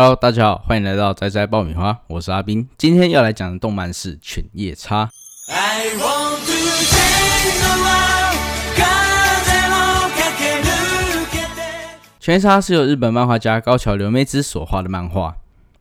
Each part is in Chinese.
Hello，大家好，欢迎来到仔仔爆米花，我是阿斌。今天要来讲的动漫是《犬夜叉》。犬夜叉是由日本漫画家高桥留美子所画的漫画，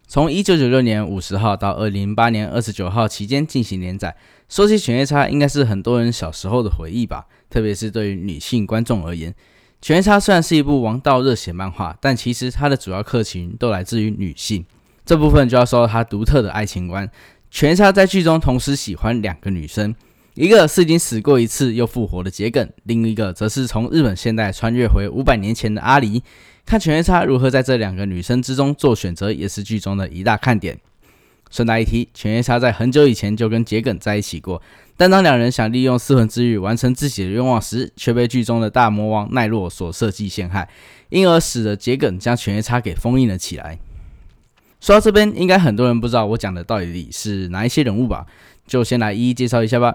从一九九六年五十号到二零零八年二十九号期间进行连载。说起犬夜叉，应该是很多人小时候的回忆吧，特别是对于女性观众而言。犬夜叉虽然是一部王道热血漫画，但其实它的主要客群都来自于女性。这部分就要说到它独特的爱情观。犬夜叉在剧中同时喜欢两个女生，一个是已经死过一次又复活的桔梗，另一个则是从日本现代穿越回五百年前的阿离。看犬夜叉如何在这两个女生之中做选择，也是剧中的一大看点。顺带一提，犬夜叉在很久以前就跟桔梗在一起过。但当两人想利用四魂之玉完成自己的愿望时，却被剧中的大魔王奈落所设计陷害，因而使得桔梗将犬夜叉给封印了起来。说到这边，应该很多人不知道我讲的到底是哪一些人物吧？就先来一一介绍一下吧。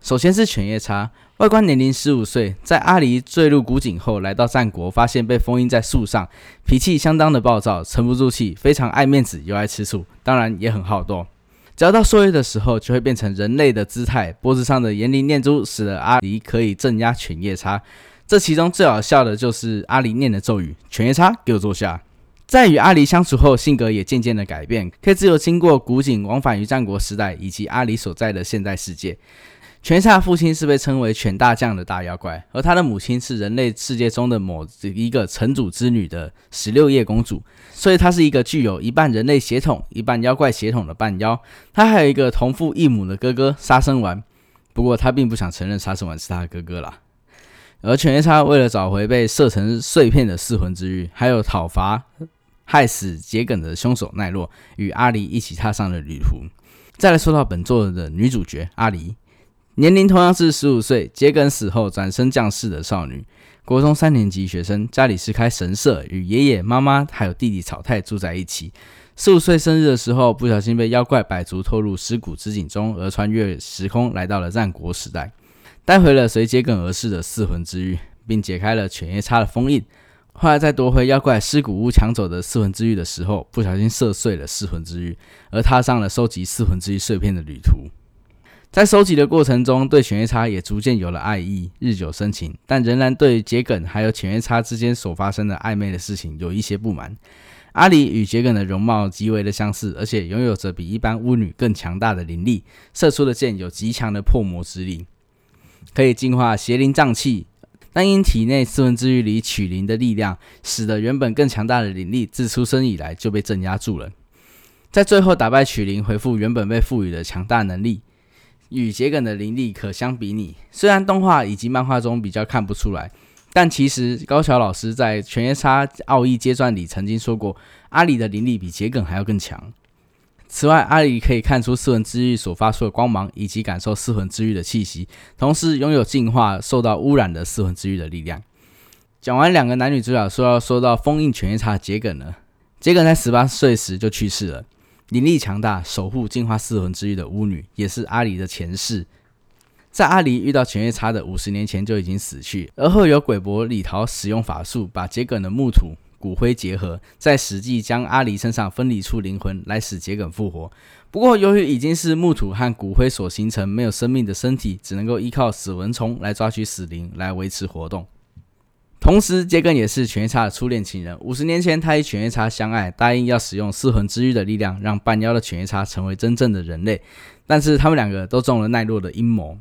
首先是犬夜叉，外观年龄十五岁，在阿离坠入古井后，来到战国，发现被封印在树上，脾气相当的暴躁，沉不住气，非常爱面子又爱吃醋，当然也很好斗。只要到狩猎的时候，就会变成人类的姿态，脖子上的炎灵念珠使得阿狸可以镇压犬夜叉。这其中最好笑的就是阿狸念的咒语：“犬夜叉，给我坐下。”在与阿狸相处后，性格也渐渐的改变，可以自由经过古井，往返于战国时代以及阿狸所在的现代世界。犬夜叉父亲是被称为犬大将的大妖怪，而他的母亲是人类世界中的某一个城主之女的十六夜公主，所以他是一个具有一半人类血统、一半妖怪血统的半妖。他还有一个同父异母的哥哥杀生丸，不过他并不想承认杀生丸是他的哥哥啦。而犬夜叉为了找回被射成碎片的四魂之玉，还有讨伐害死桔梗的凶手奈落，与阿离一起踏上了旅途。再来说到本作的女主角阿离。年龄同样是十五岁，桔梗死后转生降世的少女，国中三年级学生，家里是开神社，与爷爷、妈妈还有弟弟草太住在一起。十五岁生日的时候，不小心被妖怪百足拖入尸骨之井中，而穿越时空来到了战国时代，带回了随桔梗而逝的四魂之玉，并解开了犬夜叉的封印。后来在夺回妖怪尸骨屋抢走的四魂之玉的时候，不小心射碎了四魂之玉，而踏上了收集四魂之玉碎片的旅途。在收集的过程中，对犬夜叉也逐渐有了爱意，日久生情，但仍然对桔梗还有犬夜叉之间所发生的暧昧的事情有一些不满。阿离与桔梗的容貌极为的相似，而且拥有着比一般巫女更强大的灵力，射出的箭有极强的破魔之力，可以净化邪灵瘴气。但因体内四魂之玉里取灵的力量，使得原本更强大的灵力自出生以来就被镇压住了。在最后打败取灵，恢复原本被赋予的强大能力。与桔梗的灵力可相比拟，虽然动画以及漫画中比较看不出来，但其实高桥老师在《犬夜叉奥义阶传》里曾经说过，阿里的灵力比桔梗还要更强。此外，阿里可以看出四魂之玉所发出的光芒，以及感受四魂之玉的气息，同时拥有净化受到污染的四魂之玉的力量。讲完两个男女主角，说要说到封印犬夜叉的桔梗了。桔梗在十八岁时就去世了。灵力强大、守护净化四魂之玉的巫女，也是阿离的前世。在阿离遇到犬夜叉的五十年前就已经死去，而后由鬼伯李桃使用法术，把桔梗的木土骨灰结合，在实际将阿离身上分离出灵魂，来使桔梗复活。不过，由于已经是木土和骨灰所形成没有生命的身体，只能够依靠死蚊虫来抓取死灵来维持活动。同时，桔梗也是犬夜叉的初恋情人。五十年前，他与犬夜叉相爱，答应要使用四魂之玉的力量，让半妖的犬夜叉成为真正的人类。但是，他们两个都中了奈落的阴谋。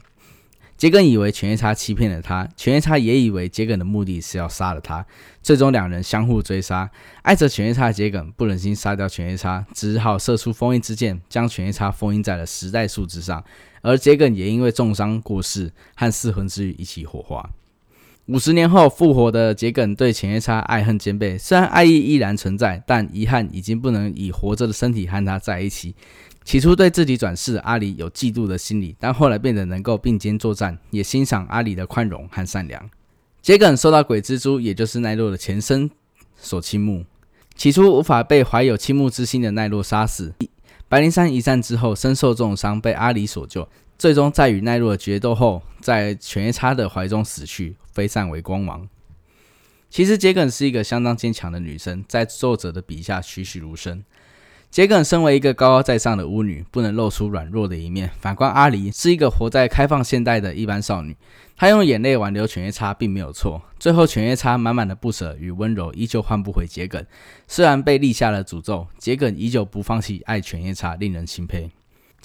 桔梗以为犬夜叉欺骗了他，犬夜叉也以为桔梗的目的是要杀了他。最终，两人相互追杀。爱着犬夜叉的桔梗不忍心杀掉犬夜叉，只好射出封印之剑，将犬夜叉封印在了时代树之上。而桔梗也因为重伤过世，和四魂之玉一起火化。五十年后复活的桔梗对犬夜叉爱恨兼备，虽然爱意依然存在，但遗憾已经不能以活着的身体和他在一起。起初对自己转世阿离有嫉妒的心理，但后来变得能够并肩作战，也欣赏阿离的宽容和善良。桔梗受到鬼蜘蛛，也就是奈落的前身所倾慕，起初无法被怀有倾慕之心的奈落杀死。白灵山一战之后，身受重伤，被阿离所救。最终在与奈落的决斗后，在犬夜叉的怀中死去，飞散为光芒。其实桔梗是一个相当坚强的女生，在作者的笔下栩栩如生。桔梗身为一个高高在上的巫女，不能露出软弱的一面。反观阿离，是一个活在开放现代的一般少女，她用眼泪挽留犬夜叉，并没有错。最后，犬夜叉满满的不舍与温柔，依旧换不回桔梗。虽然被立下了诅咒，桔梗依旧不放弃爱犬夜叉，令人钦佩。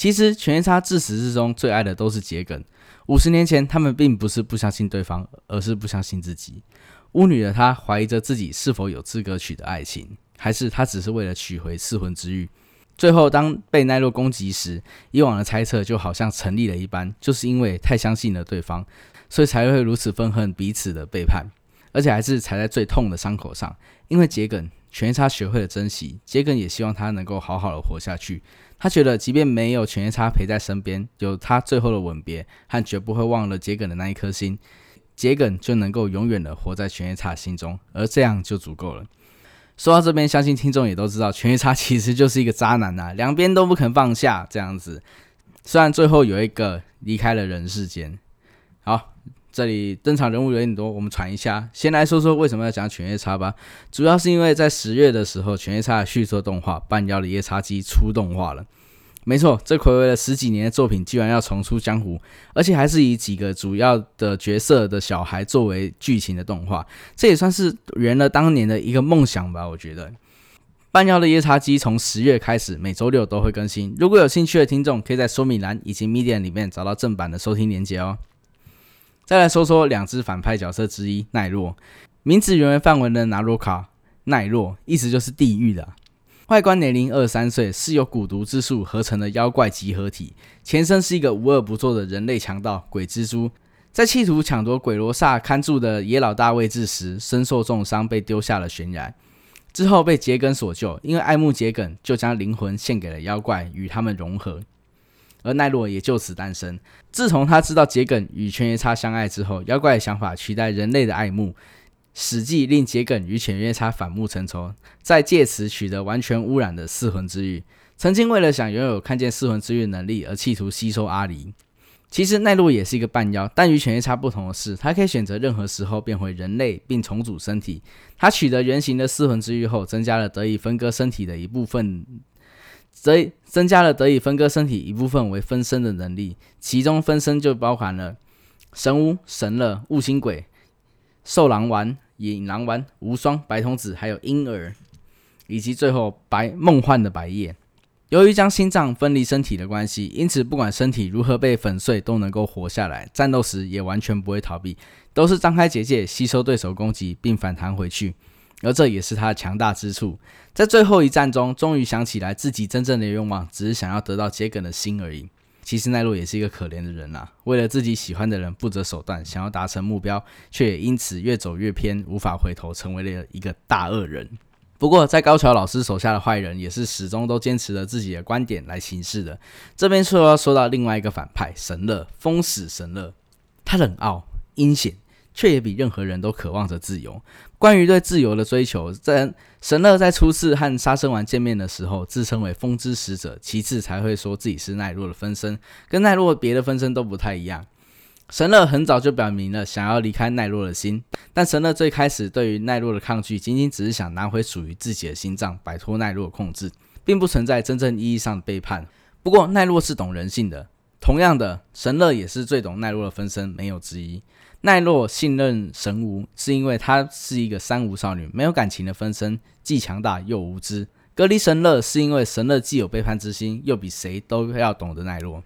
其实，犬夜叉自始至终最爱的都是桔梗。五十年前，他们并不是不相信对方，而是不相信自己。巫女的她怀疑着自己是否有资格取得爱情。还是她只是为了取回噬魂之玉？最后，当被奈落攻击时，以往的猜测就好像成立了一般，就是因为太相信了对方，所以才会如此愤恨彼此的背叛，而且还是踩在最痛的伤口上。因为桔梗，犬夜叉学会了珍惜，桔梗也希望他能够好好的活下去。他觉得，即便没有犬夜叉陪在身边，有他最后的吻别和绝不会忘了桔梗的那一颗心，桔梗就能够永远的活在犬夜叉心中，而这样就足够了。说到这边，相信听众也都知道，犬夜叉其实就是一个渣男呐，两边都不肯放下这样子。虽然最后有一个离开了人世间。好，这里登场人物有点多，我们传一下。先来说说为什么要讲犬夜叉吧，主要是因为在十月的时候，犬夜叉的续作动画《半妖的夜叉姬》出动画了。没错，这暌违了十几年的作品居然要重出江湖，而且还是以几个主要的角色的小孩作为剧情的动画，这也算是圆了当年的一个梦想吧。我觉得《半妖的夜叉姬》从十月开始，每周六都会更新。如果有兴趣的听众，可以在说明栏以及 Media 里面找到正版的收听链接哦。再来说说两只反派角色之一奈落，名字原为梵文的拿洛卡，奈落意思就是地狱的。外观年龄二三岁，是由蛊毒之术合成的妖怪集合体。前身是一个无恶不作的人类强盗鬼蜘蛛，在企图抢夺鬼罗萨看住的野老大位置时，身受重伤，被丢下了悬崖。之后被桔梗所救，因为爱慕桔梗，就将灵魂献给了妖怪，与他们融合。而奈落也就此诞生。自从他知道桔梗与犬夜叉相爱之后，妖怪的想法取代人类的爱慕。史记令桔梗与犬夜叉反目成仇，在借此取得完全污染的噬魂之玉。曾经为了想拥有看见噬魂之玉能力而企图吸收阿离。其实奈落也是一个半妖，但与犬夜叉不同的是，他可以选择任何时候变回人类并重组身体。他取得原型的噬魂之玉后，增加了得以分割身体的一部分，则增加了得以分割身体一部分为分身的能力。其中分身就包含了神巫、神乐、悟星鬼。兽狼丸、引狼丸、无双、白童子，还有婴儿，以及最后白梦幻的白夜。由于将心脏分离身体的关系，因此不管身体如何被粉碎，都能够活下来。战斗时也完全不会逃避，都是张开结界吸收对手攻击，并反弹回去。而这也是他的强大之处。在最后一战中，终于想起来自己真正的愿望，只是想要得到桔梗的心而已。其实奈落也是一个可怜的人呐，为了自己喜欢的人不择手段，想要达成目标，却也因此越走越偏，无法回头，成为了一个大恶人。不过，在高桥老师手下的坏人，也是始终都坚持了自己的观点来行事的。这边说要说到另外一个反派神乐，风死神乐，他冷傲阴险。却也比任何人都渴望着自由。关于对自由的追求，在神乐在初次和杀生丸见面的时候，自称为风之使者，其次才会说自己是奈落的分身，跟奈落别的分身都不太一样。神乐很早就表明了想要离开奈落的心，但神乐最开始对于奈落的抗拒，仅仅只是想拿回属于自己的心脏，摆脱奈落控制，并不存在真正意义上的背叛。不过奈落是懂人性的，同样的，神乐也是最懂奈落的分身，没有之一。奈落信任神无，是因为她是一个三无少女，没有感情的分身，既强大又无知。隔离神乐是因为神乐既有背叛之心，又比谁都要懂得奈落。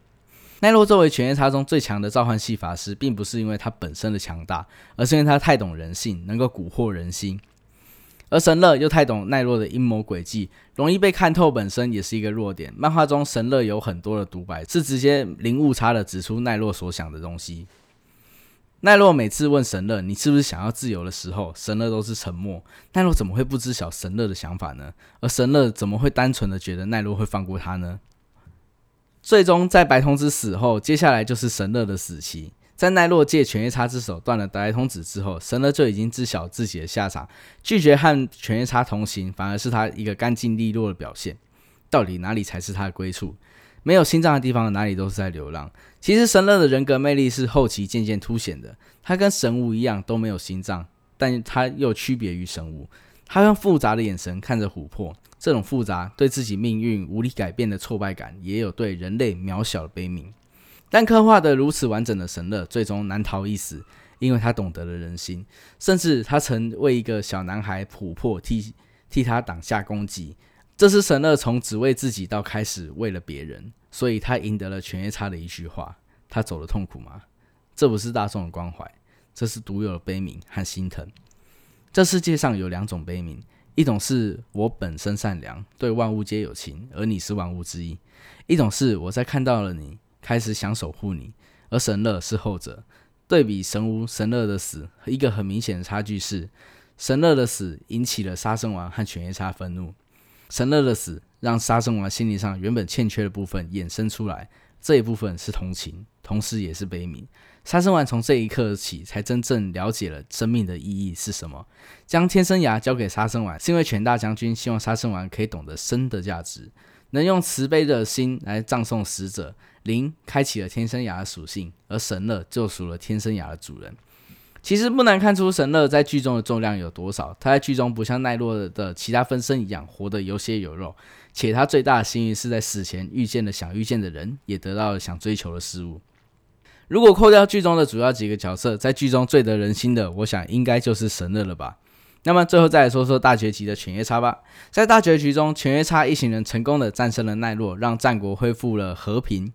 奈落作为犬夜叉中最强的召唤系法师，并不是因为他本身的强大，而是因为他太懂人性，能够蛊惑人心。而神乐又太懂奈落的阴谋诡计，容易被看透，本身也是一个弱点。漫画中神乐有很多的独白，是直接零误差的指出奈落所想的东西。奈落每次问神乐：“你是不是想要自由？”的时候，神乐都是沉默。奈落怎么会不知晓神乐的想法呢？而神乐怎么会单纯的觉得奈落会放过他呢？最终，在白童子死后，接下来就是神乐的死期。在奈落借犬夜叉之手断了白童子之后，神乐就已经知晓自己的下场，拒绝和犬夜叉同行，反而是他一个干净利落的表现。到底哪里才是他的归处？没有心脏的地方，哪里都是在流浪。其实神乐的人格魅力是后期渐渐凸显的。他跟神武一样都没有心脏，但他又区别于神巫。他用复杂的眼神看着琥珀，这种复杂对自己命运无力改变的挫败感，也有对人类渺小的悲悯。但刻画的如此完整的神乐，最终难逃一死，因为他懂得了人心，甚至他曾为一个小男孩琥珀替替他挡下攻击。这是神乐从只为自己到开始为了别人，所以他赢得了犬夜叉的一句话：他走的痛苦吗？这不是大众的关怀，这是独有的悲悯和心疼。这世界上有两种悲悯，一种是我本身善良，对万物皆有情，而你是万物之一；一种是我在看到了你。开始想守护你，而神乐是后者。对比神无神乐的死，一个很明显的差距是，神乐的死引起了杀生王和犬夜叉愤怒。神乐的死让杀生丸心理上原本欠缺的部分衍生出来，这一部分是同情，同时也是悲悯。杀生丸从这一刻起才真正了解了生命的意义是什么。将天生牙交给杀生丸，是因为犬大将军希望杀生丸可以懂得生的价值，能用慈悲的心来葬送死者。灵开启了天生牙的属性，而神乐救赎了天生牙的主人。其实不难看出神乐在剧中的重量有多少。他在剧中不像奈落的其他分身一样活得有血有肉，且他最大的幸运是在死前遇见了想遇见的人，也得到了想追求的事物。如果扣掉剧中的主要几个角色，在剧中最得人心的，我想应该就是神乐了吧。那么最后再来说说大结局的犬夜叉吧。在大结局中，犬夜叉一行人成功的战胜了奈落，让战国恢复了和平。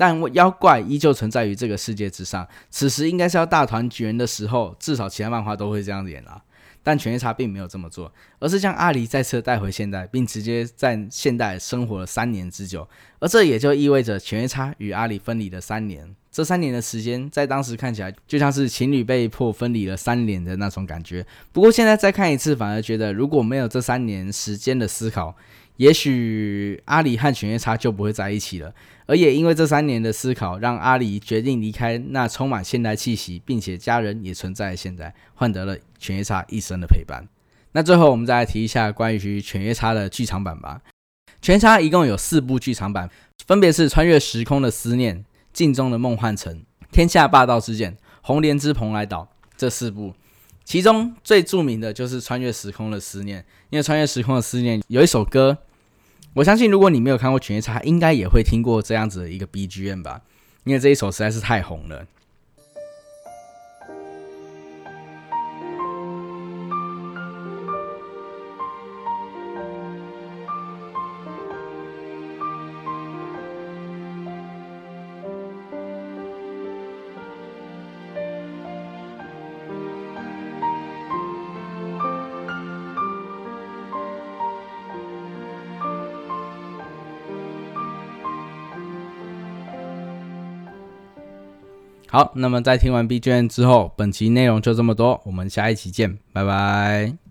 但妖怪依旧存在于这个世界之上，此时应该是要大团圆的时候，至少其他漫画都会这样演啊。但犬夜叉并没有这么做，而是将阿离再次带回现代，并直接在现代生活了三年之久。而这也就意味着犬夜叉与阿离分离了三年。这三年的时间，在当时看起来就像是情侣被迫分离了三年的那种感觉。不过现在再看一次，反而觉得如果没有这三年时间的思考，也许阿离和犬夜叉就不会在一起了。而也因为这三年的思考，让阿离决定离开那充满现代气息，并且家人也存在现在，换得了犬夜叉一生的陪伴。那最后我们再来提一下关于犬夜叉的剧场版吧。犬夜叉一共有四部剧场版，分别是《穿越时空的思念》、《镜中的梦幻城》、《天下霸道之剑》、《红莲之蓬莱岛》这四部。其中最著名的就是《穿越时空的思念》，因为《穿越时空的思念》有一首歌。我相信，如果你没有看过《犬夜叉》，应该也会听过这样子的一个 BGM 吧，因为这一首实在是太红了。好，那么在听完 B 卷之后，本期内容就这么多，我们下一期见，拜拜。